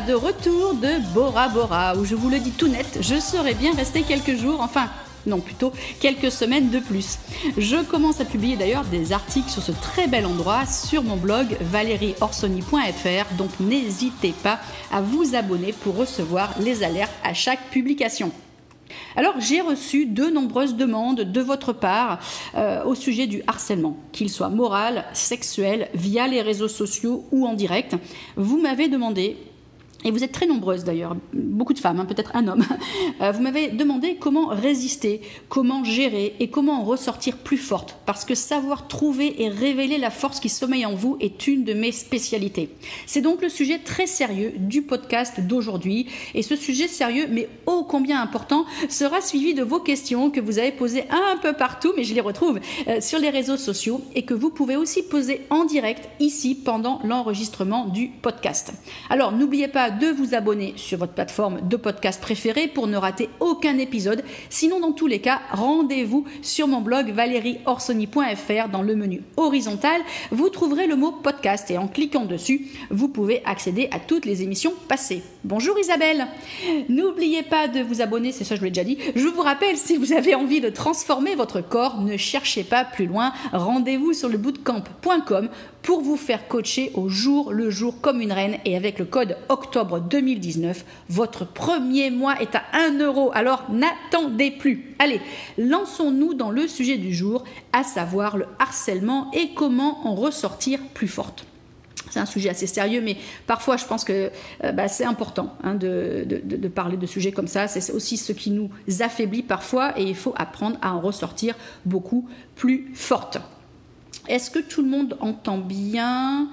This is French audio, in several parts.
de retour de Bora Bora, où je vous le dis tout net, je serais bien resté quelques jours, enfin non plutôt quelques semaines de plus. Je commence à publier d'ailleurs des articles sur ce très bel endroit sur mon blog valérieorsoni.fr, donc n'hésitez pas à vous abonner pour recevoir les alertes à chaque publication. Alors j'ai reçu de nombreuses demandes de votre part euh, au sujet du harcèlement, qu'il soit moral, sexuel, via les réseaux sociaux ou en direct. Vous m'avez demandé et vous êtes très nombreuses d'ailleurs, beaucoup de femmes, hein, peut-être un homme, euh, vous m'avez demandé comment résister, comment gérer et comment en ressortir plus forte, parce que savoir trouver et révéler la force qui sommeille en vous est une de mes spécialités. C'est donc le sujet très sérieux du podcast d'aujourd'hui, et ce sujet sérieux, mais ô combien important, sera suivi de vos questions que vous avez posées un peu partout, mais je les retrouve euh, sur les réseaux sociaux, et que vous pouvez aussi poser en direct ici pendant l'enregistrement du podcast. Alors n'oubliez pas de vous abonner sur votre plateforme de podcast préférée pour ne rater aucun épisode. Sinon, dans tous les cas, rendez-vous sur mon blog valérieorsoni.fr dans le menu horizontal. Vous trouverez le mot podcast et en cliquant dessus, vous pouvez accéder à toutes les émissions passées. Bonjour Isabelle. N'oubliez pas de vous abonner, c'est ça je vous l'ai déjà dit. Je vous rappelle, si vous avez envie de transformer votre corps, ne cherchez pas plus loin. Rendez-vous sur le bootcamp.com pour vous faire coacher au jour le jour comme une reine et avec le code octobre 2019, votre premier mois est à 1 euro. Alors n'attendez plus. Allez, lançons-nous dans le sujet du jour, à savoir le harcèlement et comment en ressortir plus forte. C'est un sujet assez sérieux, mais parfois je pense que euh, bah, c'est important hein, de, de, parler de sujets comme ça. C'est aussi ce qui nous affaiblit parfois et il faut apprendre à en ressortir beaucoup plus forte. Est-ce que tout le monde entend bien?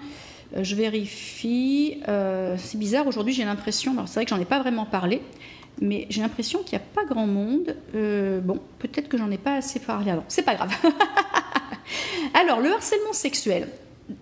Euh, Je vérifie. Euh, c'est bizarre, aujourd'hui j'ai l'impression, c'est vrai que j'en ai pas vraiment parlé, mais j'ai l'impression qu'il n'y a pas grand monde. Euh, bon, peut-être que j'en ai pas assez parlé avant. C'est pas grave. Alors, le harcèlement sexuel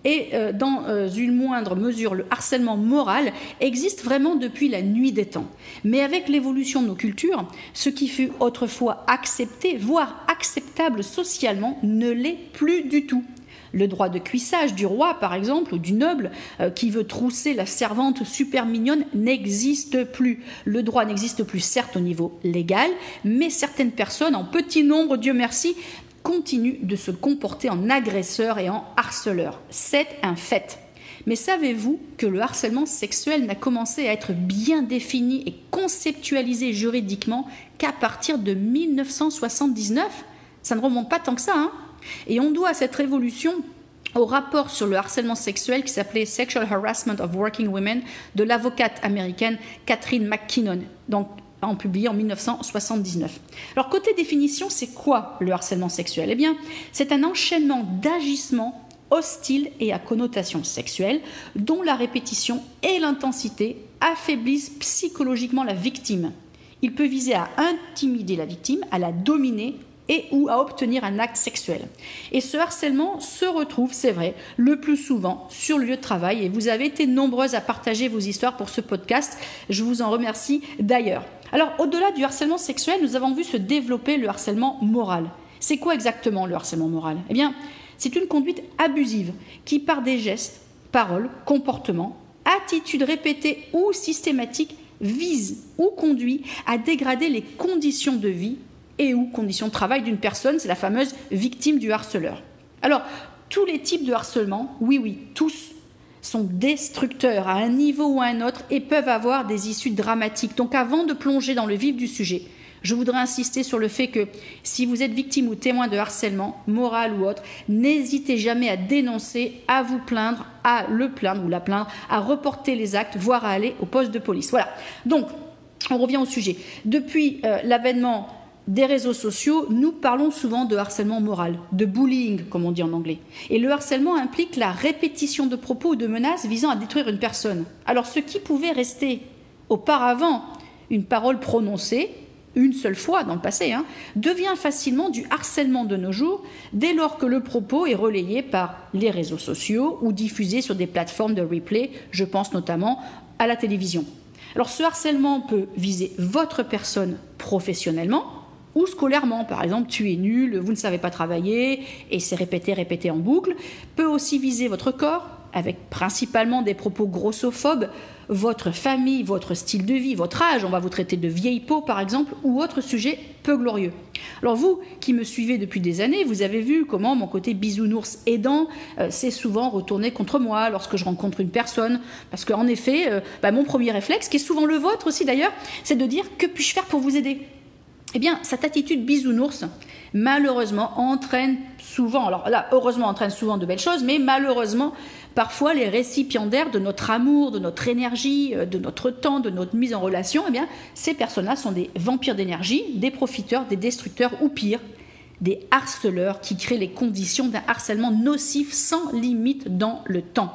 et dans une moindre mesure le harcèlement moral existe vraiment depuis la nuit des temps. Mais avec l'évolution de nos cultures, ce qui fut autrefois accepté, voire acceptable socialement, ne l'est plus du tout. Le droit de cuissage du roi, par exemple, ou du noble euh, qui veut trousser la servante super mignonne n'existe plus. Le droit n'existe plus, certes, au niveau légal, mais certaines personnes, en petit nombre, Dieu merci, continuent de se comporter en agresseurs et en harceleurs. C'est un fait. Mais savez-vous que le harcèlement sexuel n'a commencé à être bien défini et conceptualisé juridiquement qu'à partir de 1979 Ça ne remonte pas tant que ça, hein? Et on doit cette révolution au rapport sur le harcèlement sexuel qui s'appelait Sexual Harassment of Working Women de l'avocate américaine Catherine McKinnon, donc en publié en 1979. Alors côté définition, c'est quoi le harcèlement sexuel? Eh bien, c'est un enchaînement d'agissements hostiles et à connotation sexuelle dont la répétition et l'intensité affaiblissent psychologiquement la victime. Il peut viser à intimider la victime, à la dominer et ou à obtenir un acte sexuel. Et ce harcèlement se retrouve, c'est vrai, le plus souvent sur le lieu de travail et vous avez été nombreuses à partager vos histoires pour ce podcast. Je vous en remercie d'ailleurs. Alors au-delà du harcèlement sexuel, nous avons vu se développer le harcèlement moral. C'est quoi exactement le harcèlement moral? Eh bien, c'est une conduite abusive qui par des gestes, paroles, comportements, attitudes répétées ou systématiques vise ou conduit à dégrader les conditions de vie et ou conditions de travail d'une personne, c'est la fameuse victime du harceleur. Alors, tous les types de harcèlement, oui, oui, tous sont destructeurs à un niveau ou à un autre et peuvent avoir des issues dramatiques. Donc avant de plonger dans le vif du sujet, je voudrais insister sur le fait que si vous êtes victime ou témoin de harcèlement, moral ou autre, n'hésitez jamais à dénoncer, à vous plaindre, à le plaindre ou la plaindre, à reporter les actes, voire à aller au poste de police. Voilà. Donc, on revient au sujet. Depuis euh, l'avènement des réseaux sociaux, nous parlons souvent de harcèlement moral, de bullying, comme on dit en anglais. Et le harcèlement implique la répétition de propos ou de menaces visant à détruire une personne. Alors ce qui pouvait rester auparavant une parole prononcée, une seule fois dans le passé, hein, devient facilement du harcèlement de nos jours dès lors que le propos est relayé par les réseaux sociaux ou diffusé sur des plateformes de replay, je pense notamment à la télévision. Alors ce harcèlement peut viser votre personne professionnellement, ou scolairement, par exemple, tu es nul, vous ne savez pas travailler, et c'est répété, répété en boucle, peut aussi viser votre corps, avec principalement des propos grossophobes, votre famille, votre style de vie, votre âge, on va vous traiter de vieille peau par exemple, ou autre sujet peu glorieux. Alors vous qui me suivez depuis des années, vous avez vu comment mon côté bisounours aidant euh, s'est souvent retourné contre moi lorsque je rencontre une personne, parce qu'en effet, euh, bah, mon premier réflexe, qui est souvent le vôtre aussi d'ailleurs, c'est de dire que puis-je faire pour vous aider? Eh bien, cette attitude bisounours, malheureusement, entraîne souvent, alors là, heureusement, entraîne souvent de belles choses, mais malheureusement, parfois les récipiendaires de notre amour, de notre énergie, euh, de notre temps, de notre mise en relation, eh bien, ces personnes-là sont des vampires d'énergie, des profiteurs, des destructeurs ou pire, des harceleurs qui créent les conditions d'un harcèlement nocif sans limite dans le temps.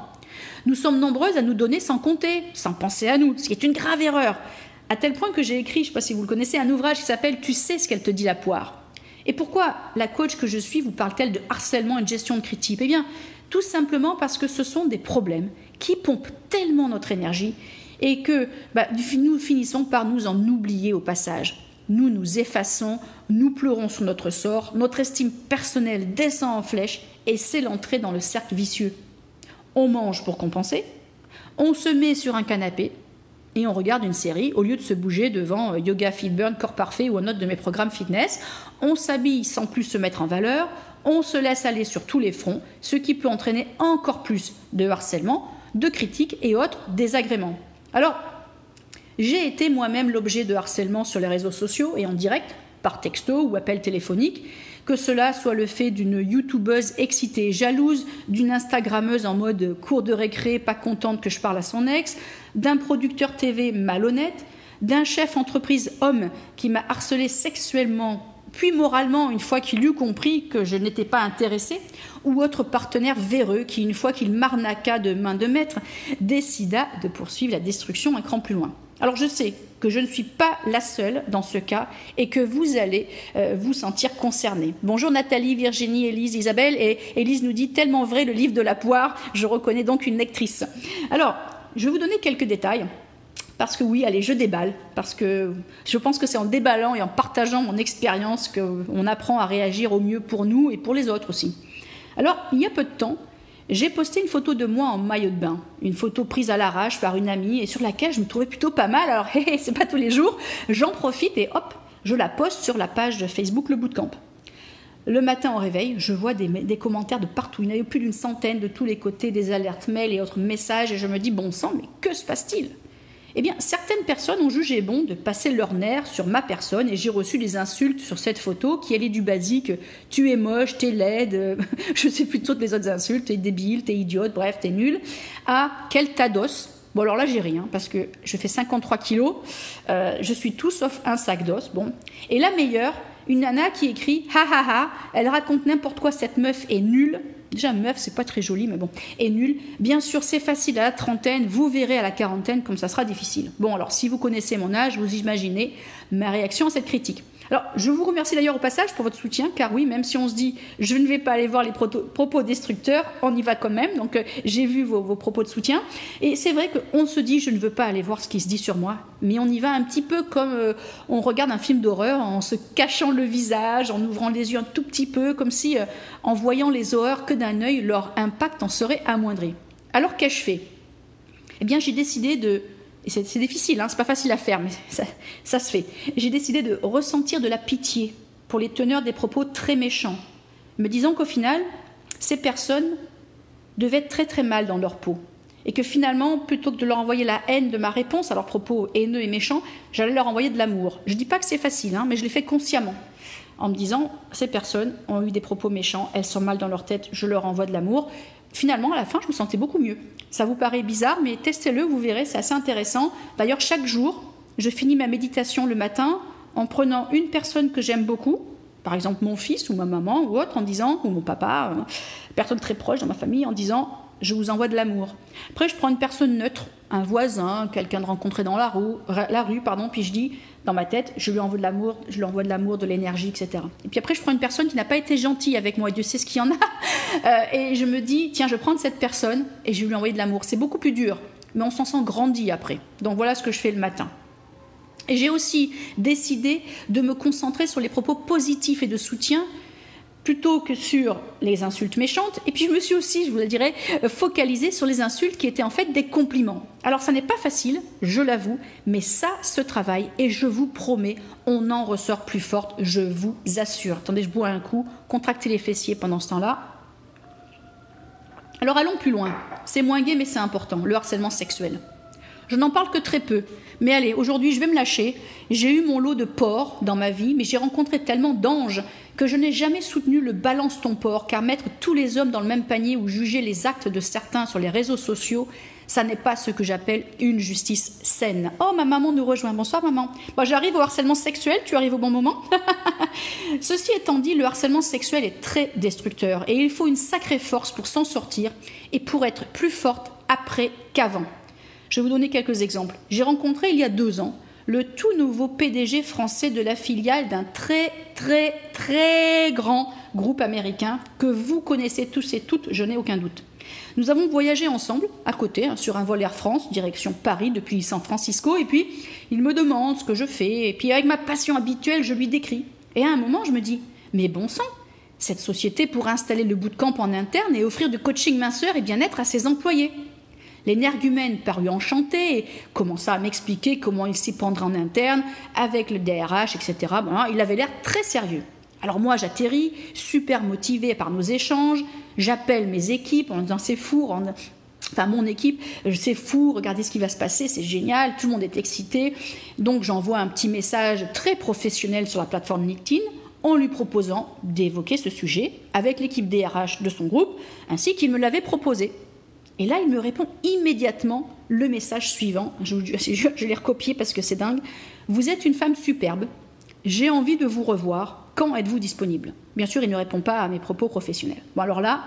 Nous sommes nombreuses à nous donner sans compter, sans penser à nous, ce qui est une grave erreur. À tel point que j'ai écrit, je ne sais pas si vous le connaissez, un ouvrage qui s'appelle Tu sais ce qu'elle te dit la poire. Et pourquoi la coach que je suis vous parle-t-elle de harcèlement et de gestion de critique? Eh bien, tout simplement parce que ce sont des problèmes qui pompent tellement notre énergie et que bah, nous finissons par nous en oublier au passage. Nous nous effaçons, nous pleurons sur notre sort, notre estime personnelle descend en flèche et c'est l'entrée dans le cercle vicieux. On mange pour compenser, on se met sur un canapé et on regarde une série au lieu de se bouger devant euh, Yoga Fit Burn, Corps Parfait ou un autre de mes programmes fitness. On s'habille sans plus se mettre en valeur, on se laisse aller sur tous les fronts, ce qui peut entraîner encore plus de harcèlement, de critiques et autres désagréments. Alors, j'ai été moi-même l'objet de harcèlement sur les réseaux sociaux et en direct, par texto ou appel téléphonique, que cela soit le fait d'une youtubeuse excitée et jalouse, d'une instagrammeuse en mode cours de récré pas contente que je parle à son ex, d'un producteur TV malhonnête, d'un chef entreprise homme qui m'a harcelé sexuellement puis moralement une fois qu'il eut compris que je n'étais pas intéressée, ou autre partenaire véreux qui, une fois qu'il m'arnaqua de main de maître, décida de poursuivre la destruction un cran plus loin. Alors je sais que je ne suis pas la seule dans ce cas et que vous allez euh, vous sentir concernée. Bonjour Nathalie, Virginie, Élise, Isabelle. Et Élise nous dit tellement vrai le livre de la poire, je reconnais donc une lectrice. Alors, je vais vous donner quelques détails parce que oui, allez, je déballe, parce que je pense que c'est en déballant et en partageant mon expérience qu'on apprend à réagir au mieux pour nous et pour les autres aussi. Alors, il y a peu de temps, j'ai posté une photo de moi en maillot de bain, une photo prise à l'arrache par une amie et sur laquelle je me trouvais plutôt pas mal. Alors, hé, c'est pas tous les jours, j'en profite et hop, je la poste sur la page de Facebook Le Bootcamp. Le matin au réveil, je vois des, commentaires de partout. Il y en a eu plus d'une centaine de tous les côtés, des alertes mails et autres messages, et je me dis, bon sang, mais que se passe-t-il? Eh bien, certaines personnes ont jugé bon de passer leur nerf sur ma personne et j'ai reçu des insultes sur cette photo qui allaient du basique tu es moche, t'es laide, je sais plus toutes les autres insultes, t'es débile, t'es idiote, bref, t'es nul, à quel tados. Bon, alors là, j'ai rien parce que je fais 53 kilos, euh, je suis tout sauf un sac d'os. Bon. Et la meilleure, une nana qui écrit ha ha ha, elle raconte n'importe quoi, cette meuf est nulle, Déjà, meuf, c'est pas très joli, mais bon, est nul. Bien sûr, c'est facile à la trentaine, vous verrez à la quarantaine comme ça sera difficile. Bon, alors si vous connaissez mon âge, vous imaginez ma réaction à cette critique. Alors, je vous remercie d'ailleurs au passage pour votre soutien, car oui, même si on se dit je ne vais pas aller voir les propos destructeurs, on y va quand même. Donc, euh, j'ai vu vos, propos de soutien. Et c'est vrai qu'on se dit je ne veux pas aller voir ce qui se dit sur moi, mais on y va un petit peu comme euh, on regarde un film d'horreur en se cachant le visage, en ouvrant les yeux un tout petit peu, comme si euh, en voyant les horreurs que d'un œil, leur impact en serait amoindri. Alors, qu'ai-je fait? Eh bien, j'ai décidé de c'est difficile, hein, c'est pas facile à faire, mais ça, se fait. J'ai décidé de ressentir de la pitié pour les teneurs des propos très méchants, me disant qu'au final, ces personnes devaient être très très mal dans leur peau. Et que finalement, plutôt que de leur envoyer la haine de ma réponse à leurs propos haineux et méchants, j'allais leur envoyer de l'amour. Je ne dis pas que c'est facile, hein, mais je l'ai fait consciemment. En me disant, ces personnes ont eu des propos méchants, elles sont mal dans leur tête, je leur envoie de l'amour finalement, à la fin, je me sentais beaucoup mieux. Ça vous paraît bizarre, mais testez-le, vous verrez, c'est assez intéressant. D'ailleurs, chaque jour, je finis ma méditation le matin en prenant une personne que j'aime beaucoup, par exemple mon fils ou ma maman ou autre, en disant, ou mon papa, euh, personne très proche dans ma famille, en disant je vous envoie de l'amour. Après, je prends une personne neutre, un voisin, quelqu'un de rencontré dans la rue, la rue, pardon, puis je dis dans ma tête, je lui envoie de l'amour, je lui envoie de l'amour, de l'énergie, etc. Et puis après, je prends une personne qui n'a pas été gentille avec moi, et Dieu sait ce qu'il y en a, euh, et je me dis, tiens, je vais prendre cette personne et je vais lui envoyer de l'amour. C'est beaucoup plus dur, mais on s'en sent grandi après. Donc voilà ce que je fais le matin. Et j'ai aussi décidé de me concentrer sur les propos positifs et de soutien plutôt que sur les insultes méchantes. Et puis je me suis aussi, je vous le dirais, focalisée sur les insultes qui étaient en fait des compliments. Alors ça n'est pas facile, je l'avoue, mais ça se travaille et je vous promets, on en ressort plus forte, je vous assure. Attendez, je bois un coup, contractez les fessiers pendant ce temps-là. Alors allons plus loin. C'est moins gai mais c'est important, le harcèlement sexuel. Je n'en parle que très peu. Mais allez, aujourd'hui, je vais me lâcher. J'ai eu mon lot de porcs dans ma vie, mais j'ai rencontré tellement d'anges que je n'ai jamais soutenu le balance ton porc, car mettre tous les hommes dans le même panier ou juger les actes de certains sur les réseaux sociaux, ça n'est pas ce que j'appelle une justice saine. Oh, ma maman nous rejoint. Bonsoir, maman. Moi, j'arrive au harcèlement sexuel. Tu arrives au bon moment? Ceci étant dit, le harcèlement sexuel est très destructeur et il faut une sacrée force pour s'en sortir et pour être plus forte après qu'avant. Je vais vous donner quelques exemples. J'ai rencontré il y a deux ans le tout nouveau PDG français de la filiale d'un très très très grand groupe américain que vous connaissez tous et toutes, je n'ai aucun doute. Nous avons voyagé ensemble, à côté, hein, sur un vol Air France, direction Paris depuis San Francisco, et puis il me demande ce que je fais, et puis avec ma passion habituelle, je lui décris. Et à un moment, je me dis, mais bon sang, cette société pourrait installer le bootcamp en interne et offrir du coaching minceur et bien-être à ses employés. L'énergumène parut enchanté et commença à m'expliquer comment il s'y prendrait en interne avec le DRH, etc. Il avait l'air très sérieux. Alors moi, j'atterris, super motivé par nos échanges. J'appelle mes équipes en disant c'est fou, enfin mon équipe, c'est fou, regardez ce qui va se passer, c'est génial, tout le monde est excité. Donc j'envoie un petit message très professionnel sur la plateforme LinkedIn en lui proposant d'évoquer ce sujet avec l'équipe DRH de son groupe, ainsi qu'il me l'avait proposé. Et là, il me répond immédiatement le message suivant. Je, je, l'ai recopié parce que c'est dingue. Vous êtes une femme superbe. J'ai envie de vous revoir. Quand êtes-vous disponible? Bien sûr, il ne répond pas à mes propos professionnels. Bon, alors là,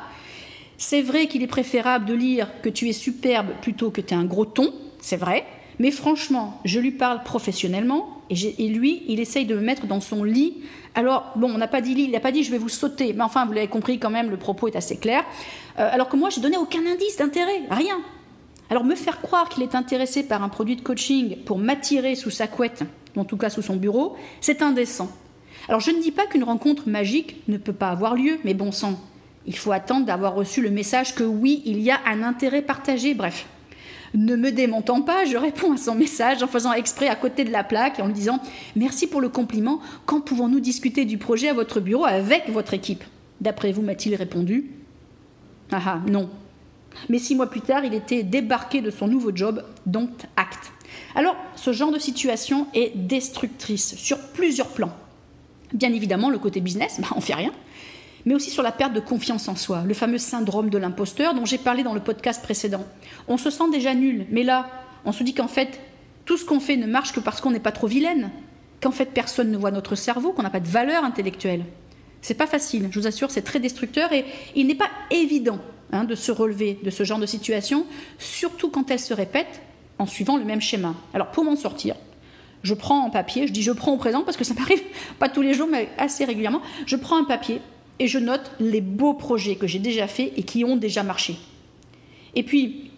c'est vrai qu'il est préférable de lire que tu es superbe plutôt que tu es un gros ton. C'est vrai. Mais franchement, je lui parle professionnellement et, lui, il essaye de me mettre dans son lit. Alors, bon, on n'a pas dit lit, il n'a pas dit je vais vous sauter, mais enfin, vous l'avez compris quand même, le propos est assez clair. Euh, alors que moi, je donnais aucun indice d'intérêt, rien. Alors, me faire croire qu'il est intéressé par un produit de coaching pour m'attirer sous sa couette, en tout cas sous son bureau, c'est indécent. Alors, je ne dis pas qu'une rencontre magique ne peut pas avoir lieu, mais bon sang, il faut attendre d'avoir reçu le message que oui, il y a un intérêt partagé, bref. Ne me démontant pas, je réponds à son message en faisant exprès à côté de la plaque et en lui disant Merci pour le compliment, quand pouvons-nous discuter du projet à votre bureau avec votre équipe? D'après vous, m'a-t-il répondu Ah ah, non. Mais six mois plus tard, il était débarqué de son nouveau job, donc acte. Alors, ce genre de situation est destructrice sur plusieurs plans. Bien évidemment, le côté business, bah, on fait rien mais aussi sur la perte de confiance en soi, le fameux syndrome de l'imposteur dont j'ai parlé dans le podcast précédent. On se sent déjà nul, mais là, on se dit qu'en fait, tout ce qu'on fait ne marche que parce qu'on n'est pas trop vilaine, qu'en fait personne ne voit notre cerveau, qu'on n'a pas de valeur intellectuelle. C'est pas facile, je vous assure, c'est très destructeur et il n'est pas évident hein, de se relever de ce genre de situation, surtout quand elle se répète en suivant le même schéma. Alors pour m'en sortir, je prends un papier, je dis je prends au présent parce que ça m'arrive pas tous les jours mais assez régulièrement, je prends un papier et je note les beaux projets que j'ai déjà faits et qui ont déjà marché. Et puis,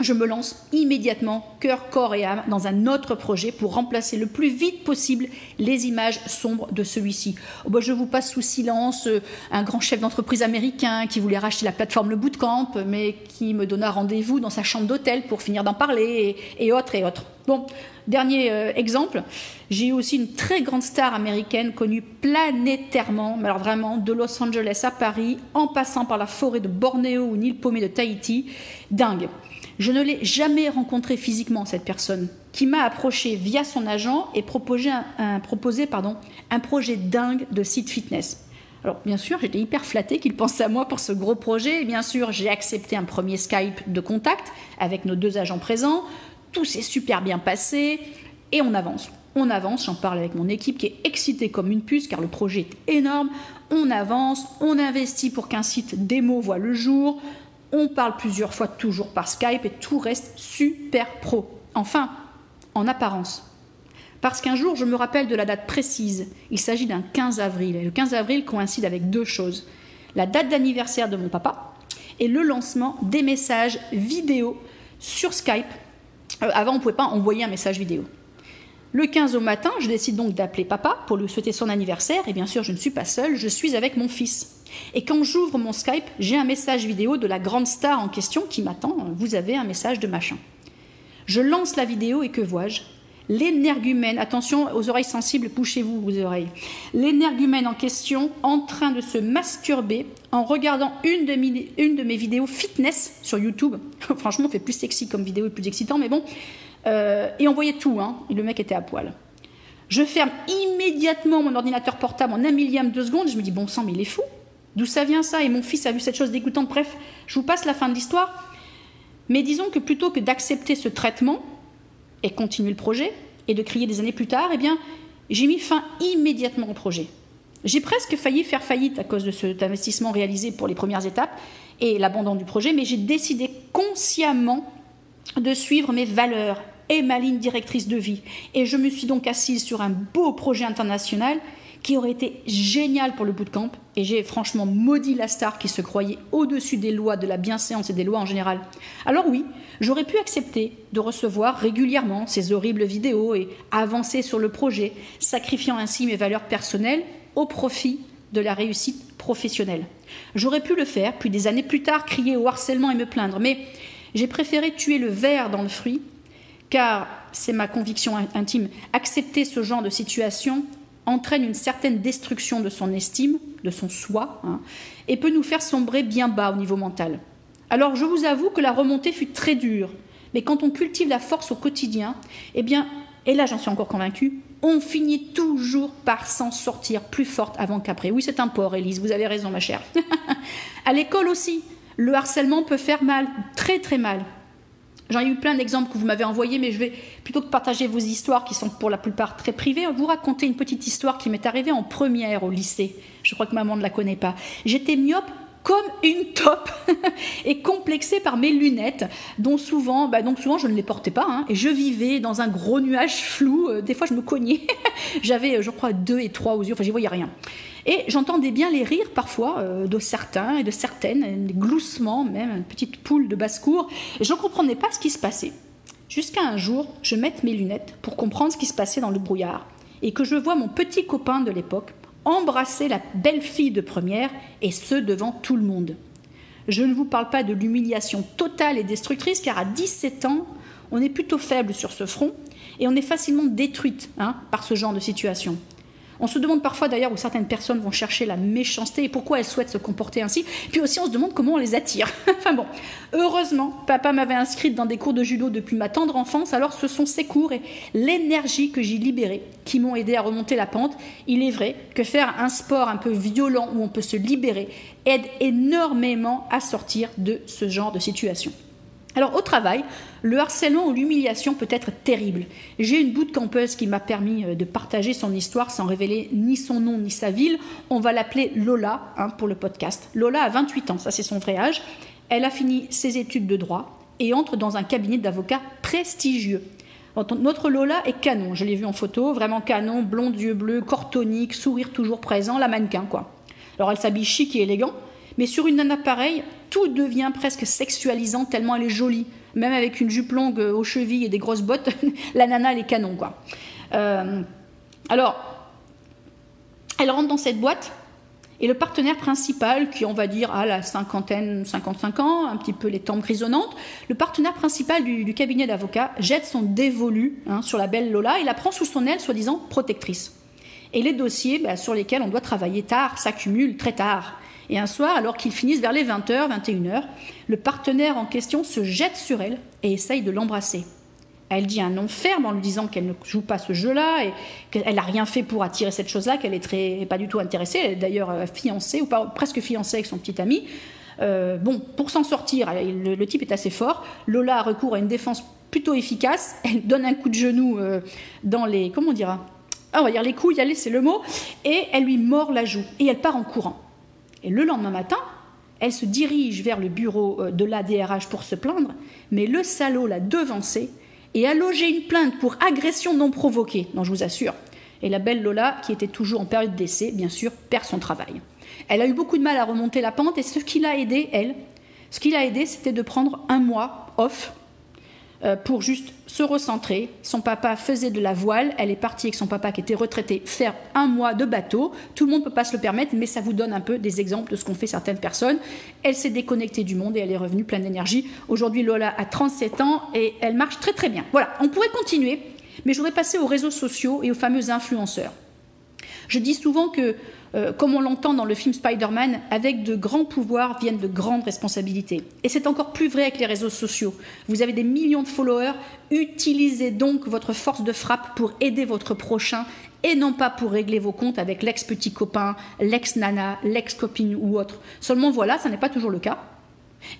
je me lance immédiatement, cœur, corps et âme, dans un autre projet pour remplacer le plus vite possible les images sombres de celui-ci. Oh, bah, je vous passe sous silence euh, un grand chef d'entreprise américain qui voulait racheter la plateforme Le Bootcamp, mais qui me donna rendez-vous dans sa chambre d'hôtel pour finir d'en parler, et, autres et autres. Bon, Dernier euh, exemple, j'ai eu aussi une très grande star américaine connue planétairement, mais alors vraiment de Los Angeles à Paris, en passant par la forêt de Bornéo ou l'île paumée de Tahiti. Dingue. Je ne l'ai jamais rencontrée physiquement, cette personne, qui m'a approché via son agent et proposé un projet dingue de site fitness. Alors bien sûr, j'étais hyper flattée qu'il pense à moi pour ce gros projet. Et bien sûr, j'ai accepté un premier Skype de contact avec nos deux agents présents tout s'est super bien passé et on avance. On avance, j'en parle avec mon équipe qui est excitée comme une puce car le projet est énorme. On avance, on investit pour qu'un site démo voit le jour. On parle plusieurs fois toujours par Skype et tout reste super pro. Enfin, en apparence. Parce qu'un jour, je me rappelle de la date précise. Il s'agit d'un 15 avril. Et le 15 avril coïncide avec deux choses. La date d'anniversaire de mon papa et le lancement des messages vidéo sur Skype euh, avant, on ne pouvait pas envoyer un message vidéo. Le 15 au matin, je décide donc d'appeler papa pour lui souhaiter son anniversaire, et bien sûr, je ne suis pas seule, je suis avec mon fils. Et quand j'ouvre mon Skype, j'ai un message vidéo de la grande star en question qui m'attend. Vous avez un message de machin. Je lance la vidéo et que vois-je? L'énergumène, attention aux oreilles sensibles, bouchez-vous vos oreilles. L'énergumène en question en train de se masturber en regardant une de, mes, vidéos fitness sur YouTube. Franchement, fait plus sexy comme vidéo et plus excitant, mais bon. Euh, et on voyait tout, hein, et le mec était à poil. Je ferme immédiatement mon ordinateur portable en un millième de seconde. Je me dis, bon sang, mais il est fou. D'où ça vient ça? Et mon fils a vu cette chose dégoûtante. Bref, je vous passe la fin de l'histoire. Mais disons que plutôt que d'accepter ce traitement et continuer le projet, et de crier des années plus tard, eh bien, j'ai mis fin immédiatement au projet. J'ai presque failli faire faillite à cause de cet investissement réalisé pour les premières étapes et l'abandon du projet, mais j'ai décidé consciemment de suivre mes valeurs et ma ligne directrice de vie. Et je me suis donc assise sur un beau projet international qui aurait été génial pour le bootcamp. Et j'ai franchement maudit la star qui se croyait au-dessus des lois de la bienséance et des lois en général. Alors oui, j'aurais pu accepter de recevoir régulièrement ces horribles vidéos et avancer sur le projet, sacrifiant ainsi mes valeurs personnelles au profit de la réussite professionnelle. J'aurais pu le faire, puis des années plus tard crier au harcèlement et me plaindre, mais j'ai préféré tuer le verre dans le fruit, car c'est ma conviction intime, accepter ce genre de situation entraîne une certaine destruction de son estime, de son soi, hein, et peut nous faire sombrer bien bas au niveau mental. Alors je vous avoue que la remontée fut très dure, mais quand on cultive la force au quotidien, eh bien, et là j'en suis encore convaincue, on finit toujours par s'en sortir plus forte avant qu'après. Oui, c'est un port, Élise, vous avez raison, ma chère. à l'école aussi, le harcèlement peut faire mal, très très mal. J'en ai eu plein d'exemples que vous m'avez envoyés, mais je vais, plutôt que partager vos histoires, qui sont pour la plupart très privées, vous raconter une petite histoire qui m'est arrivée en première au lycée. Je crois que maman ne la connaît pas. J'étais myope comme une top et complexée par mes lunettes, dont souvent, bah donc souvent je ne les portais pas, hein, et je vivais dans un gros nuage flou. Euh, des fois, je me cognais. J'avais, euh, je crois, deux et trois aux yeux. Enfin, j'y voyais rien. Et j'entendais bien les rires parfois euh, de certains et de certaines, des gloussements même, une petite poule de basse-cour. Et je ne comprenais pas ce qui se passait. Jusqu'à un jour, je mette mes lunettes pour comprendre ce qui se passait dans le brouillard et que je vois mon petit copain de l'époque embrasser la belle fille de première et ce devant tout le monde. Je ne vous parle pas de l'humiliation totale et destructrice car à 17 ans, on est plutôt faible sur ce front et on est facilement détruite hein, par ce genre de situation. On se demande parfois d'ailleurs où certaines personnes vont chercher la méchanceté et pourquoi elles souhaitent se comporter ainsi. Puis aussi on se demande comment on les attire. enfin bon, heureusement, papa m'avait inscrite dans des cours de judo depuis ma tendre enfance, alors ce sont ces cours et l'énergie que j'y libérée qui m'ont aidé à remonter la pente. Il est vrai que faire un sport un peu violent où on peut se libérer aide énormément à sortir de ce genre de situation. Alors au travail, le harcèlement ou l'humiliation peut être terrible. J'ai une bout de campeuse qui m'a permis euh, de partager son histoire sans révéler ni son nom ni sa ville. On va l'appeler Lola hein, pour le podcast. Lola a 28 ans, ça c'est son vrai âge. Elle a fini ses études de droit et entre dans un cabinet d'avocats prestigieux. Notre Lola est canon, je l'ai vu en photo, vraiment canon, blonde, yeux bleus, corps tonique, sourire toujours présent, la mannequin quoi. Alors elle s'habille chic et élégant, mais sur une nana pareille, tout devient presque sexualisant tellement elle est jolie. Même avec une jupe longue aux chevilles et des grosses bottes, la nana, elle est canon. Euh, alors, elle rentre dans cette boîte et le partenaire principal, qui on va dire à la cinquantaine, 55 ans, un petit peu les tempes grisonnantes, le partenaire principal du, cabinet d'avocats jette son dévolu hein, sur la belle Lola et la prend sous son aile, soi-disant protectrice. Et les dossiers bah, sur lesquels on doit travailler tard s'accumulent très tard. Et un soir, alors qu'ils finissent vers les 20h, 21h, le partenaire en question se jette sur elle et essaye de l'embrasser. Elle dit un nom ferme en lui disant qu'elle ne joue pas ce jeu-là et qu'elle n'a rien fait pour attirer cette chose-là, qu'elle est très, pas du tout intéressée. Elle est d'ailleurs euh, fiancée ou presque fiancée avec son petit ami. Euh, bon, pour s'en sortir, le, type est assez fort. Lola a recours à une défense plutôt efficace. Elle donne un coup de genou euh, dans les, comment on dira? Ah, On va dire les couilles, allez, c'est le mot. Et elle lui mord la joue et elle part en courant. Et le lendemain matin, elle se dirige vers le bureau euh, de l'ADRH pour se plaindre, mais le salaud l'a devancée et a logé une plainte pour agression non provoquée, non je vous assure. Et la belle Lola, qui était toujours en période d'essai, bien sûr, perd son travail. Elle a eu beaucoup de mal à remonter la pente et ce qui l'a aidé, elle, ce qui l'a aidé, c'était de prendre un mois off euh, pour juste se recentrer. Son papa faisait de la voile, elle est partie avec son papa qui était retraité faire un mois de bateau. Tout le monde ne peut pas se le permettre, mais ça vous donne un peu des exemples de ce qu'ont fait certaines personnes. Elle s'est déconnectée du monde et elle est revenue pleine d'énergie. Aujourd'hui, Lola a 37 ans et elle marche très très bien. Voilà, on pourrait continuer, mais je voudrais passer aux réseaux sociaux et aux fameux influenceurs. Je dis souvent que euh, comme on l'entend dans le film Spider-Man, avec de grands pouvoirs viennent de grandes responsabilités. Et c'est encore plus vrai avec les réseaux sociaux. Vous avez des millions de followers, utilisez donc votre force de frappe pour aider votre prochain et non pas pour régler vos comptes avec l'ex-petit copain, l'ex-nana, l'ex-copine ou autre. Seulement voilà, ça n'est pas toujours le cas.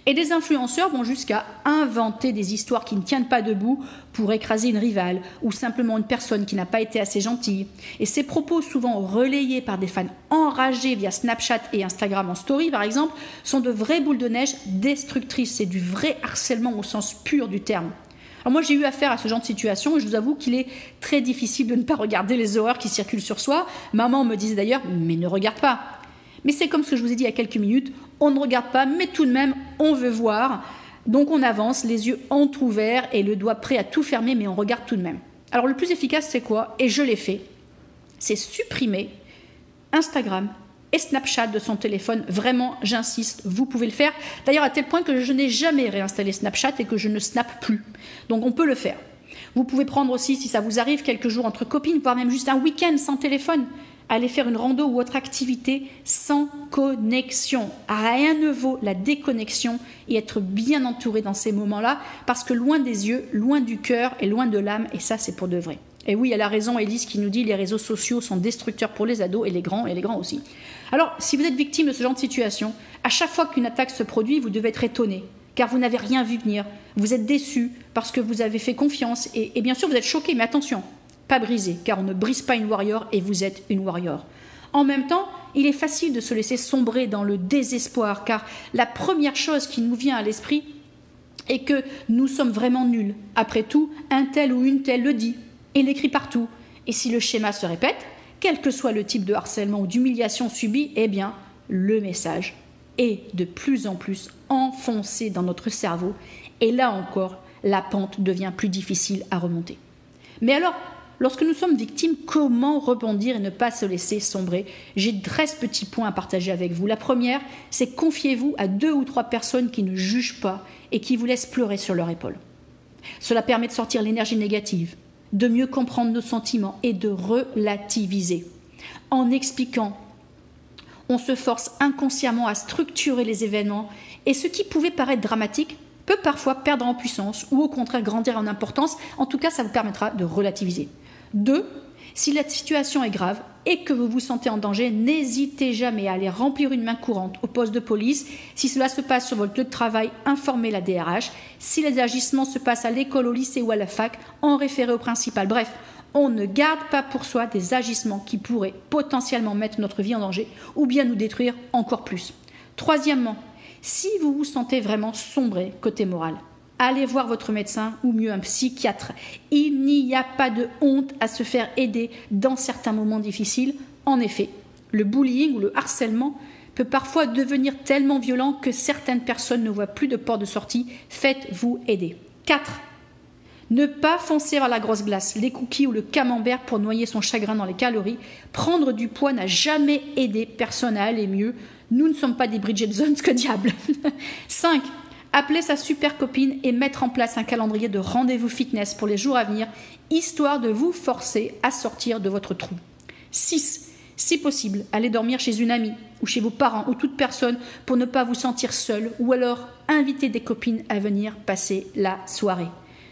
Et des influenceurs vont jusqu'à inventer des histoires qui ne tiennent pas debout pour écraser une rivale ou simplement une personne qui n'a pas été assez gentille. Et ces propos, souvent relayés par des fans enragés via Snapchat et Instagram en story par exemple, sont de vraies boules de neige destructrices. C'est du vrai harcèlement au sens pur du terme. Alors moi j'ai eu affaire à ce genre de situation et je vous avoue qu'il est très difficile de ne pas regarder les horreurs qui circulent sur soi. Maman me disait d'ailleurs mais ne regarde pas. Mais c'est comme ce que je vous ai dit il y a quelques minutes, on ne regarde pas, mais tout de même, on veut voir. Donc on avance, les yeux entrouverts et le doigt prêt à tout fermer, mais on regarde tout de même. Alors le plus efficace, c'est quoi? Et je l'ai fait. C'est supprimer Instagram et Snapchat de son téléphone. Vraiment, j'insiste, vous pouvez le faire. D'ailleurs, à tel point que je n'ai jamais réinstallé Snapchat et que je ne snap plus. Donc on peut le faire. Vous pouvez prendre aussi, si ça vous arrive, quelques jours entre copines, voire même juste un week-end sans téléphone aller faire une rando ou autre activité sans connexion. Rien ne vaut la déconnexion et être bien entouré dans ces moments-là, parce que loin des yeux, loin du cœur et loin de l'âme, et ça c'est pour de vrai. Et oui, elle a raison, Elise, qui nous dit les réseaux sociaux sont destructeurs pour les ados et les grands, et les grands aussi. Alors, si vous êtes victime de ce genre de situation, à chaque fois qu'une attaque se produit, vous devez être étonné, car vous n'avez rien vu venir. Vous êtes déçu parce que vous avez fait confiance, et, et bien sûr, vous êtes choqué, mais attention, pas brisé, car on ne brise pas une warrior et vous êtes une warrior. En même temps, il est facile de se laisser sombrer dans le désespoir, car la première chose qui nous vient à l'esprit est que nous sommes vraiment nuls. Après tout, un tel ou une telle le dit et l'écrit partout. Et si le schéma se répète, quel que soit le type de harcèlement ou d'humiliation subi, eh bien, le message est de plus en plus enfoncé dans notre cerveau. Et là encore, la pente devient plus difficile à remonter. Mais alors, Lorsque nous sommes victimes, comment rebondir et ne pas se laisser sombrer? J'ai 13 petits points à partager avec vous. La première, c'est confiez-vous à deux ou trois personnes qui ne jugent pas et qui vous laissent pleurer sur leur épaule. Cela permet de sortir l'énergie négative, de mieux comprendre nos sentiments et de relativiser. En expliquant, on se force inconsciemment à structurer les événements et ce qui pouvait paraître dramatique peut parfois perdre en puissance ou au contraire grandir en importance. En tout cas, ça vous permettra de relativiser. Deux, si la situation est grave et que vous vous sentez en danger, n'hésitez jamais à aller remplir une main courante au poste de police. Si cela se passe sur votre lieu de travail, informez la DRH. Si les agissements se passent à l'école, au lycée ou à la fac, en référez au principal. Bref, on ne garde pas pour soi des agissements qui pourraient potentiellement mettre notre vie en danger ou bien nous détruire encore plus. Troisièmement, si vous vous sentez vraiment sombré côté moral, allez voir votre médecin ou mieux un psychiatre. Il n'y a pas de honte à se faire aider dans certains moments difficiles. En effet, le bullying ou le harcèlement peut parfois devenir tellement violent que certaines personnes ne voient plus de port de sortie. Faites-vous aider. 4. Ne pas foncer vers la grosse glace, les cookies ou le camembert pour noyer son chagrin dans les calories. Prendre du poids n'a jamais aidé personne à aller mieux. Nous ne sommes pas des Bridget Jones, que diable. 5 appeler sa super copine et mettre en place un calendrier de rendez-vous fitness pour les jours à venir, histoire de vous forcer à sortir de votre trou. 6. Si possible, allez dormir chez une amie ou chez vos parents ou toute personne pour ne pas vous sentir seul ou alors inviter des copines à venir passer la soirée.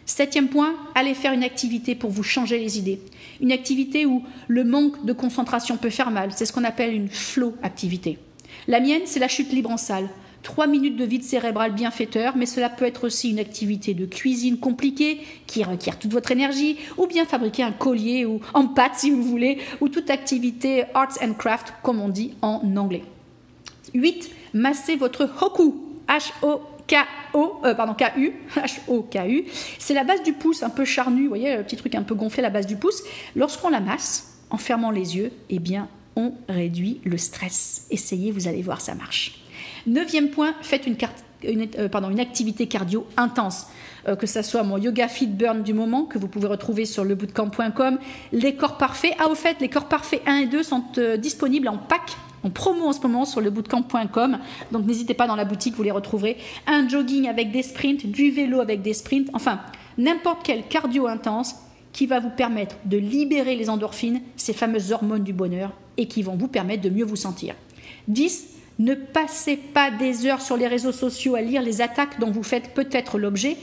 Septième point, allez faire une activité pour vous changer les idées. Une activité où le manque de concentration peut faire mal. C'est ce qu'on appelle une flow activité. La mienne, c'est la chute libre en salle. 3 minutes de vide cérébral bienfaiteur, mais cela peut être aussi une activité de cuisine compliquée qui requiert toute votre énergie, ou bien fabriquer un collier ou en pâte si vous voulez, ou toute activité arts and craft comme on dit en anglais. 8. Massez votre hoku, H-O-K-O, euh, pardon, K-U, H-O-K-U. C'est la base du pouce un peu charnu, vous voyez, le petit truc un peu gonflé à la base du pouce. Lorsqu'on la masse, en fermant les yeux, eh bien, on réduit le stress. Essayez, vous allez voir, ça marche. Neuvième point, faites une une activité cardio intense. que ce soit mon yoga fit burn du moment que vous pouvez retrouver sur lebootcamp.com, les corps parfaits. Ah, au fait, les corps parfaits 1 et 2 sont disponibles en pack en promo en ce moment sur le bootcamp.com. Donc n'hésitez pas dans la boutique, vous les retrouverez. Un jogging avec des sprints, du vélo avec des sprints, enfin n'importe quel cardio intense qui va vous permettre de libérer les endorphines, ces fameuses hormones du bonheur, et qui vont vous permettre de mieux vous sentir. 10. Ne passez pas des heures sur les réseaux sociaux à lire les attaques dont vous faites peut-être l'objet.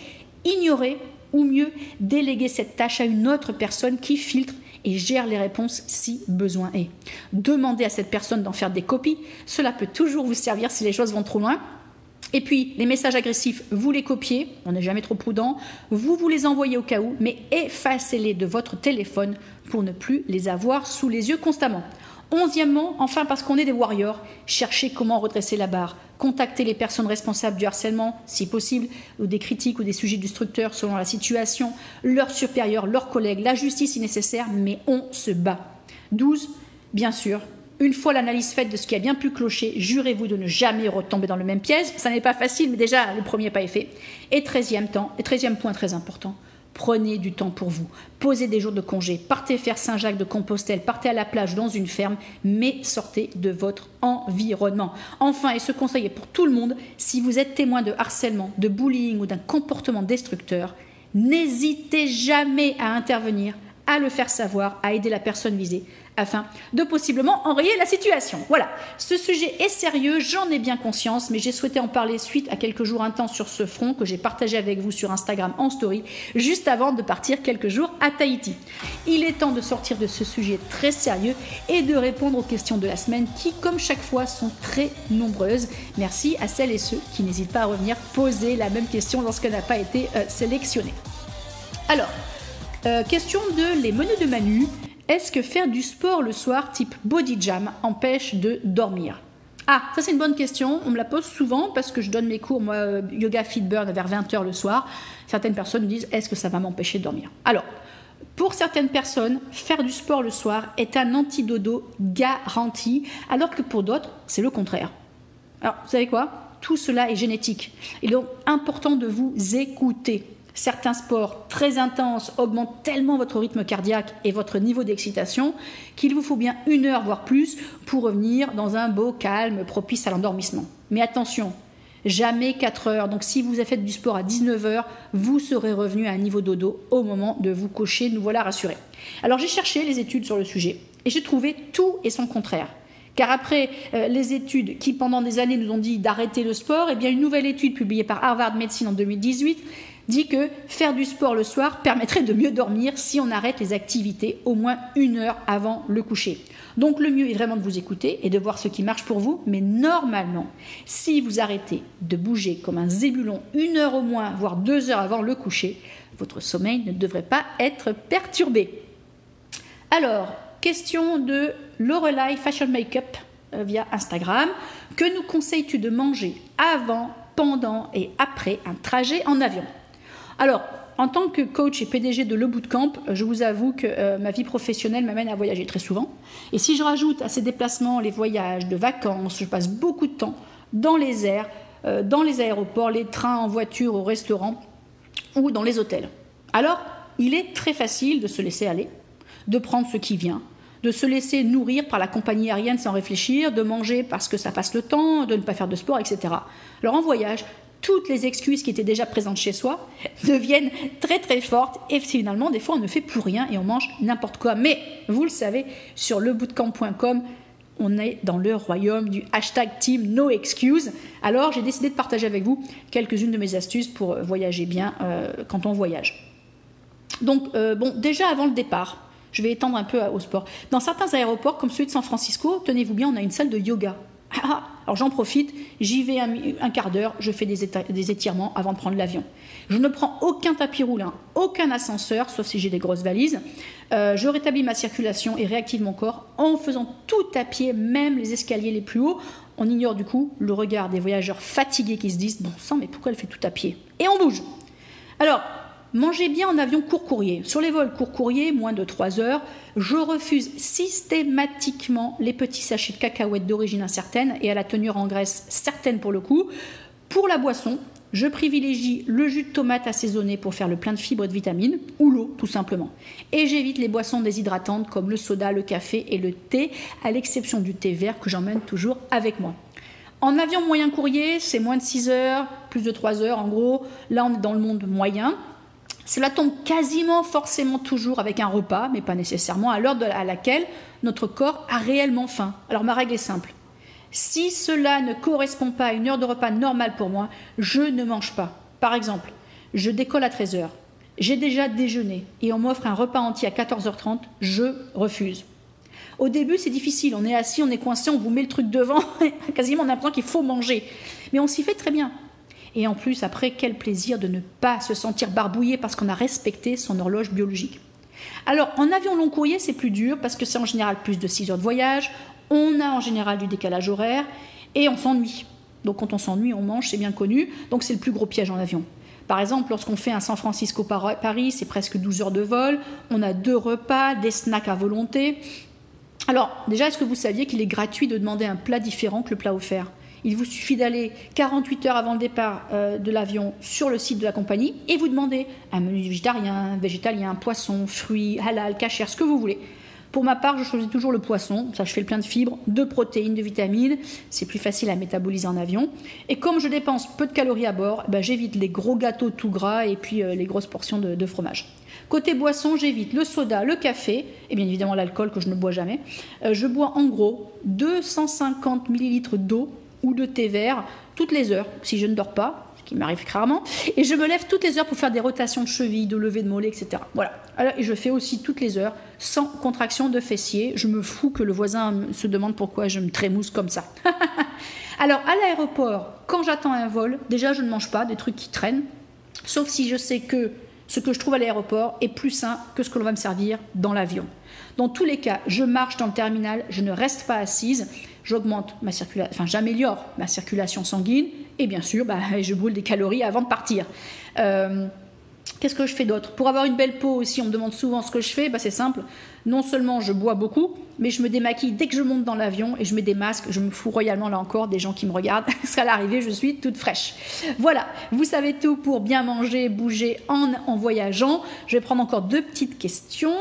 Ignorez, ou mieux, déléguez cette tâche à une autre personne qui filtre et gère les réponses si besoin est. Demandez à cette personne d'en faire des copies, cela peut toujours vous servir si les choses vont trop loin. Et puis, les messages agressifs, vous les copiez, on n'est jamais trop prudent, vous vous les envoyez au cas où, mais effacez-les de votre téléphone pour ne plus les avoir sous les yeux constamment. Onzièmement, enfin parce qu'on est des warriors, cherchez comment redresser la barre. Contactez les personnes responsables du harcèlement, si possible, ou des critiques ou des sujets destructeurs selon la situation, leurs supérieurs, leurs collègues, la justice si nécessaire, mais on se bat. 12. Bien sûr, une fois l'analyse faite de ce qui a bien pu clocher, jurez-vous de ne jamais retomber dans le même piège. Ça n'est pas facile, mais déjà le premier pas est fait. Et treizième et treizième point très important, Prenez du temps pour vous. Posez des jours de congé. Partez faire Saint-Jacques de Compostelle. Partez à la plage dans une ferme. Mais sortez de votre environnement. Enfin, et ce conseil est pour tout le monde, si vous êtes témoin de harcèlement, de bullying ou d'un comportement destructeur, n'hésitez jamais à intervenir, à le faire savoir, à aider la personne visée afin de possiblement enrayer la situation. Voilà, ce sujet est sérieux, j'en ai bien conscience, mais j'ai souhaité en parler suite à quelques jours intenses sur ce front que j'ai partagé avec vous sur Instagram en story, juste avant de partir quelques jours à Tahiti. Il est temps de sortir de ce sujet très sérieux et de répondre aux questions de la semaine qui, comme chaque fois, sont très nombreuses. Merci à celles et ceux qui n'hésitent pas à revenir poser la même question lorsqu'elle n'a pas été euh, sélectionnée. Alors, euh, question de les menus de Manu. Est-ce que faire du sport le soir type body jam empêche de dormir? Ah, ça c'est une bonne question. On me la pose souvent parce que je donne mes cours, moi, euh, yoga fit burn vers 20h le soir. Certaines personnes me disent est-ce que ça va m'empêcher de dormir? Alors, pour certaines personnes, faire du sport le soir est un antidodo garanti, alors que pour d'autres, c'est le contraire. Alors, vous savez quoi? Tout cela est génétique. Il est donc important de vous écouter certains sports très intenses augmentent tellement votre rythme cardiaque et votre niveau d'excitation qu'il vous faut bien une heure, voire plus, pour revenir dans un beau calme propice à l'endormissement. Mais attention, jamais 4 heures. Donc si vous avez fait du sport à 19 heures, vous serez revenu à un niveau dodo au moment de vous coucher, nous voilà rassurés. Alors j'ai cherché les études sur le sujet et j'ai trouvé tout et son contraire. Car après euh, les études qui pendant des années nous ont dit d'arrêter le sport, eh une nouvelle étude publiée par Harvard Medicine en 2018 dit que faire du sport le soir permettrait de mieux dormir si on arrête les activités au moins une heure avant le coucher. Donc le mieux est vraiment de vous écouter et de voir ce qui marche pour vous, mais normalement, si vous arrêtez de bouger comme un zébulon une heure au moins, voire deux heures avant le coucher, votre sommeil ne devrait pas être perturbé. Alors, question de Lorelai Fashion Makeup euh, via Instagram. Que nous conseilles-tu de manger avant, pendant et après un trajet en avion? Alors, en tant que coach et PDG de Le Bootcamp, je vous avoue que euh, ma vie professionnelle m'amène à voyager très souvent. Et si je rajoute à ces déplacements les voyages de vacances, je passe beaucoup de temps dans les airs, euh, dans les aéroports, les trains en voiture, au restaurant ou dans les hôtels. Alors, il est très facile de se laisser aller, de prendre ce qui vient, de se laisser nourrir par la compagnie aérienne sans réfléchir, de manger parce que ça passe le temps, de ne pas faire de sport, etc. Alors en voyage, toutes les excuses qui étaient déjà présentes chez soi deviennent très très fortes et finalement des fois on ne fait plus rien et on mange n'importe quoi. Mais vous le savez, sur lebootcamp.com, on est dans le royaume du hashtag team no excuse. Alors j'ai décidé de partager avec vous quelques-unes de mes astuces pour voyager bien euh, quand on voyage. Donc euh, bon, déjà avant le départ, je vais étendre un peu au sport. Dans certains aéroports comme celui de San Francisco, tenez-vous bien, on a une salle de yoga. Ah, alors j'en profite, j'y vais un, quart d'heure, je fais des, étirements avant de prendre l'avion. Je ne prends aucun tapis roulant, aucun ascenseur, sauf si j'ai des grosses valises. Euh, je rétablis ma circulation et réactive mon corps en faisant tout à pied, même les escaliers les plus hauts. On ignore du coup le regard des voyageurs fatigués qui se disent Bon sang, mais pourquoi elle fait tout à pied? Et on bouge Alors, Mangez bien en avion court courrier. Sur les vols court courrier, moins de 3 heures, je refuse systématiquement les petits sachets de cacahuètes d'origine incertaine et à la tenue en graisse certaine pour le coup. Pour la boisson, je privilégie le jus de tomate assaisonné pour faire le plein de fibres et de vitamines, ou l'eau tout simplement. Et j'évite les boissons déshydratantes comme le soda, le café et le thé, à l'exception du thé vert que j'emmène toujours avec moi. En avion moyen courrier, c'est moins de 6 heures, plus de 3 heures en gros. Là, on est dans le monde moyen. Cela tombe quasiment forcément toujours avec un repas, mais pas nécessairement à l'heure à laquelle notre corps a réellement faim. Alors ma règle est simple. Si cela ne correspond pas à une heure de repas normale pour moi, je ne mange pas. Par exemple, je décolle à 13h. J'ai déjà déjeuné et on m'offre un repas entier à 14h30, je refuse. Au début, c'est difficile. On est assis, on est coincé, on vous met le truc devant. Quasiment, on a l'impression qu'il faut manger. Mais on s'y fait très bien. Et en plus, après, quel plaisir de ne pas se sentir barbouillé parce qu'on a respecté son horloge biologique. Alors, en avion long courrier, c'est plus dur parce que c'est en général plus de 6 heures de voyage. On a en général du décalage horaire et on s'ennuie. Donc, quand on s'ennuie, on mange, c'est bien connu. Donc, c'est le plus gros piège en avion. Par exemple, lorsqu'on fait un San Francisco-Paris, c'est presque 12 heures de vol. On a deux repas, des snacks à volonté. Alors, déjà, est-ce que vous saviez qu'il est gratuit de demander un plat différent que le plat offert? Il vous suffit d'aller 48 heures avant le départ euh, de l'avion sur le site de la compagnie et vous demandez un menu végétarien, végétalien, poisson, fruits, halal, cachère, ce que vous voulez. Pour ma part, je choisis toujours le poisson, ça je fais le plein de fibres, de protéines, de vitamines, c'est plus facile à métaboliser en avion. Et comme je dépense peu de calories à bord, ben, j'évite les gros gâteaux tout gras et puis euh, les grosses portions de fromage. Côté boisson, j'évite le soda, le café et bien évidemment l'alcool que je ne bois jamais. Euh, je bois en gros 250 ml d'eau ou de thé vert toutes les heures si je ne dors pas, ce qui m'arrive rarement, et je me lève toutes les heures pour faire des rotations de cheville, de lever de mollet, etc. Voilà. et je fais aussi toutes les heures sans contraction de fessier. Je me fous que le voisin se demande pourquoi je me trémousse comme ça. Alors à l'aéroport, quand j'attends un vol, déjà je ne mange pas des trucs qui traînent, sauf si je sais que ce que je trouve à l'aéroport est plus sain que ce que l'on va me servir dans l'avion. Dans tous les cas, je marche dans le terminal, je ne reste pas assise, j'augmente ma circulation, enfin j'améliore ma circulation sanguine et bien sûr, bah, je brûle des calories avant de partir. Euh, qu'est-ce que je fais d'autre? Pour avoir une belle peau aussi, on me demande souvent ce que je fais. Bah, c'est simple. Non seulement je bois beaucoup, mais je me démaquille dès que je monte dans l'avion et je mets des masques. Je me fous royalement là encore des gens qui me regardent. Parce qu'à l'arrivée, je suis toute fraîche. Voilà, vous savez tout pour bien manger, bouger en, voyageant. Je vais prendre encore deux petites questions.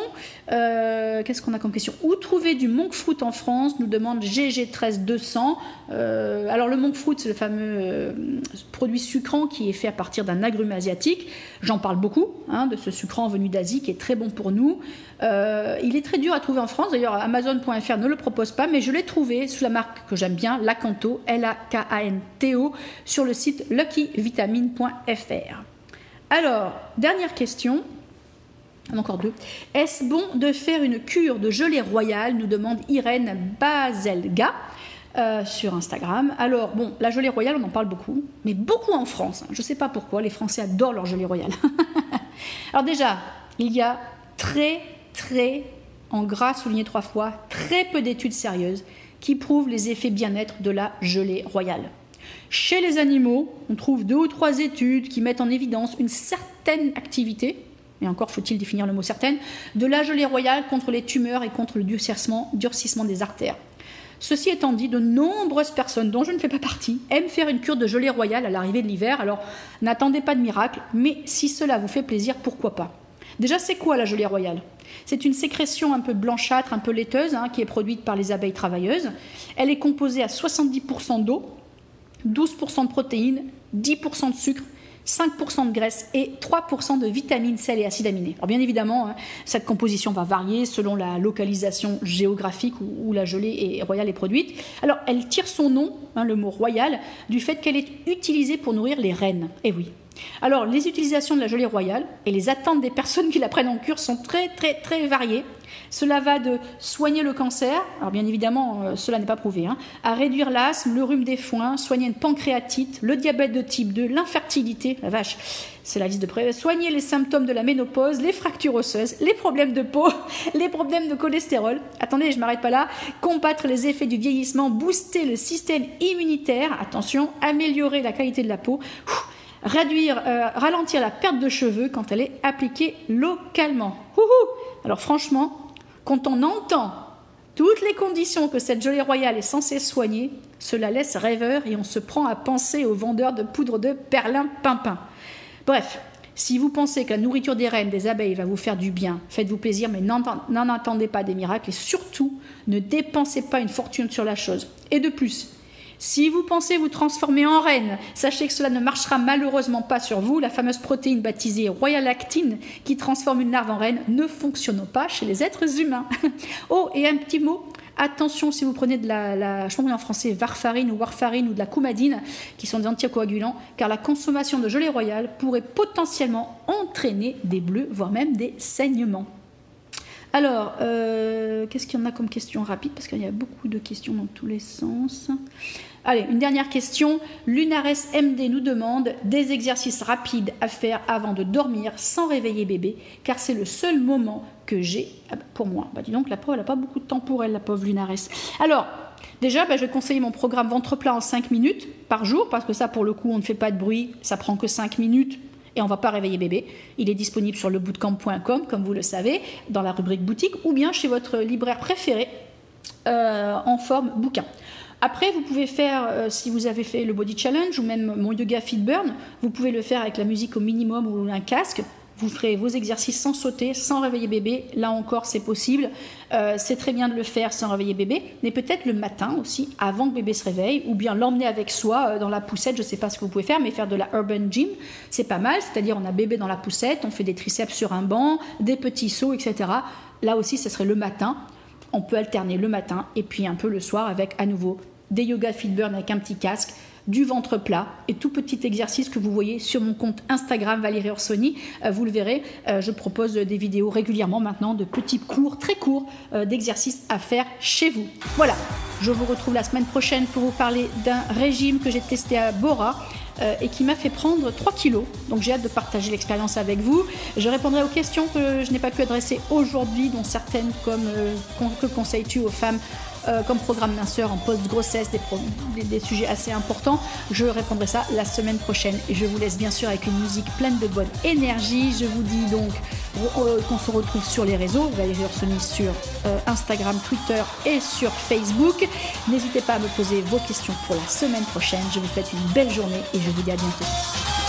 Euh, qu'est-ce qu'on a comme question? Où trouver du monk fruit en France? Nous demande GG13200. Euh, alors le monk fruit, c'est le fameux euh, produit sucrant qui est fait à partir d'un agrume asiatique. J'en parle beaucoup hein, de ce sucrant venu d'Asie qui est très bon pour nous. Est très dur à trouver en France. D'ailleurs, Amazon.fr ne le propose pas, mais je l'ai trouvé sous la marque que j'aime bien, Lacanto, L-A-K-A-N-T-O, sur le site luckyvitamine.fr. Alors, dernière question encore deux. Est-ce bon de faire une cure de gelée royale nous demande Irène Bazelga euh, sur Instagram. Alors, bon, la gelée royale, on en parle beaucoup, mais beaucoup en France. Je ne sais pas pourquoi, les Français adorent leur gelée royale. Alors déjà, il y a très, très, en gras souligné trois fois, très peu d'études sérieuses qui prouvent les effets bien-être de la gelée royale. Chez les animaux, on trouve deux ou trois études qui mettent en évidence une certaine activité, et encore faut-il définir le mot certaine, de la gelée royale contre les tumeurs et contre le durcissement, des artères. Ceci étant dit, de nombreuses personnes, dont je ne fais pas partie, aiment faire une cure de gelée royale à l'arrivée de l'hiver, alors n'attendez pas de miracle, mais si cela vous fait plaisir, pourquoi pas? Déjà, c'est quoi la gelée royale? C'est une sécrétion un peu blanchâtre, un peu laiteuse, hein, qui est produite par les abeilles travailleuses. Elle est composée à 70% d'eau, 12% de protéines, 10% de sucre 5% de graisse et 3% de vitamines, sel et acides aminés. Alors bien évidemment, hein, cette composition va varier selon la localisation géographique où, la gelée royale est produite. Alors elle tire son nom, hein, le mot royal, du fait qu'elle est utilisée pour nourrir les reines. Et eh oui. Alors, les utilisations de la gelée royale et les attentes des personnes qui la prennent en cure sont très, très, très variées. Cela va de soigner le cancer, alors bien évidemment, euh, cela n'est pas prouvé, hein, à réduire l'asthme, le rhume des foins, soigner une pancréatite, le diabète de type 2, l'infertilité, la vache, c'est la liste de près, soigner les symptômes de la ménopause, les fractures osseuses, les problèmes de peau, les problèmes de cholestérol. Attendez, je m'arrête pas là. Combattre les effets du vieillissement, booster le système immunitaire, attention, améliorer la qualité de la peau. Réduire, euh, ralentir la perte de cheveux quand elle est appliquée localement. Alors franchement, quand on entend Toutes les conditions que cette gelée royale est censée soigner, cela laisse rêveur et on se prend à penser aux vendeurs de poudre de perlin-pimpin. Bref, si vous pensez que la nourriture des reines, des abeilles va vous faire du bien, faites-vous plaisir, mais n'en attendez pas des miracles et surtout ne dépensez pas une fortune sur la chose. Et de plus, si vous pensez vous transformer en reine, sachez que cela ne marchera malheureusement pas sur vous. La fameuse protéine baptisée Royal Actine qui transforme une larve en reine ne fonctionne pas chez les êtres humains. oh, et un petit mot Attention si vous prenez de la, la je en français, varfarine ou warfarine ou de la coumadine, qui sont des anticoagulants, car la consommation de gelée royale pourrait potentiellement entraîner des bleus, voire même des saignements. Alors, euh, qu'est-ce qu'il y en a comme question rapide Parce qu'il y a beaucoup de questions dans tous les sens. Allez, une dernière question. Lunares MD nous demande des exercices rapides à faire avant de dormir sans réveiller bébé, car c'est le seul moment que j'ai ah bah, pour moi. Bah, dis donc, la pauvre, elle n'a pas beaucoup de temps pour elle, la pauvre Lunares. Alors, déjà, bah, je vais conseiller mon programme ventre plat en 5 minutes par jour, parce que ça, pour le coup, on ne fait pas de bruit, ça prend que 5 minutes et on ne va pas réveiller bébé. Il est disponible sur lebootcamp.com, comme vous le savez, dans la rubrique boutique, ou bien chez votre libraire préféré euh, en forme bouquin. Après, vous pouvez faire, euh, si vous avez fait le Body Challenge ou même mon yoga Fit Burn, vous pouvez le faire avec la musique au minimum ou un casque. Vous ferez vos exercices sans sauter, sans réveiller bébé. Là encore, c'est possible. Euh, c'est très bien de le faire sans réveiller bébé, mais peut-être le matin aussi, avant que bébé se réveille, ou bien l'emmener avec soi euh, dans la poussette. Je ne sais pas ce que vous pouvez faire, mais faire de la urban gym, c'est pas mal. C'est-à-dire, on a bébé dans la poussette, on fait des triceps sur un banc, des petits sauts, etc. Là aussi, ce serait le matin. On peut alterner le matin et puis un peu le soir avec à nouveau des yoga fit burn avec un petit casque du ventre plat et tout petit exercice que vous voyez sur mon compte Instagram Valérie Orsoni. Euh, vous le verrez, euh, je propose des vidéos régulièrement maintenant de petits cours très courts euh, d'exercices à faire chez vous. Voilà, je vous retrouve la semaine prochaine pour vous parler d'un régime que j'ai testé à Bora. et qui m'a fait prendre 3 kilos. Donc j'ai hâte de partager l'expérience avec vous. Je répondrai aux questions que je n'ai pas pu adresser aujourd'hui, dont certaines comme que conseilles-tu aux femmes euh, comme programme minceur en post-grossesse, des, sujets assez importants. Je répondrai ça la semaine prochaine. Et je vous laisse bien sûr avec une musique pleine de bonne énergie. Je vous dis donc euh, qu'on se retrouve sur les réseaux, Valérie Orsoni sur euh, Instagram, Twitter et sur Facebook. N'hésitez pas à me poser vos questions pour la semaine prochaine. Je vous souhaite une belle journée et je vous dis à bientôt.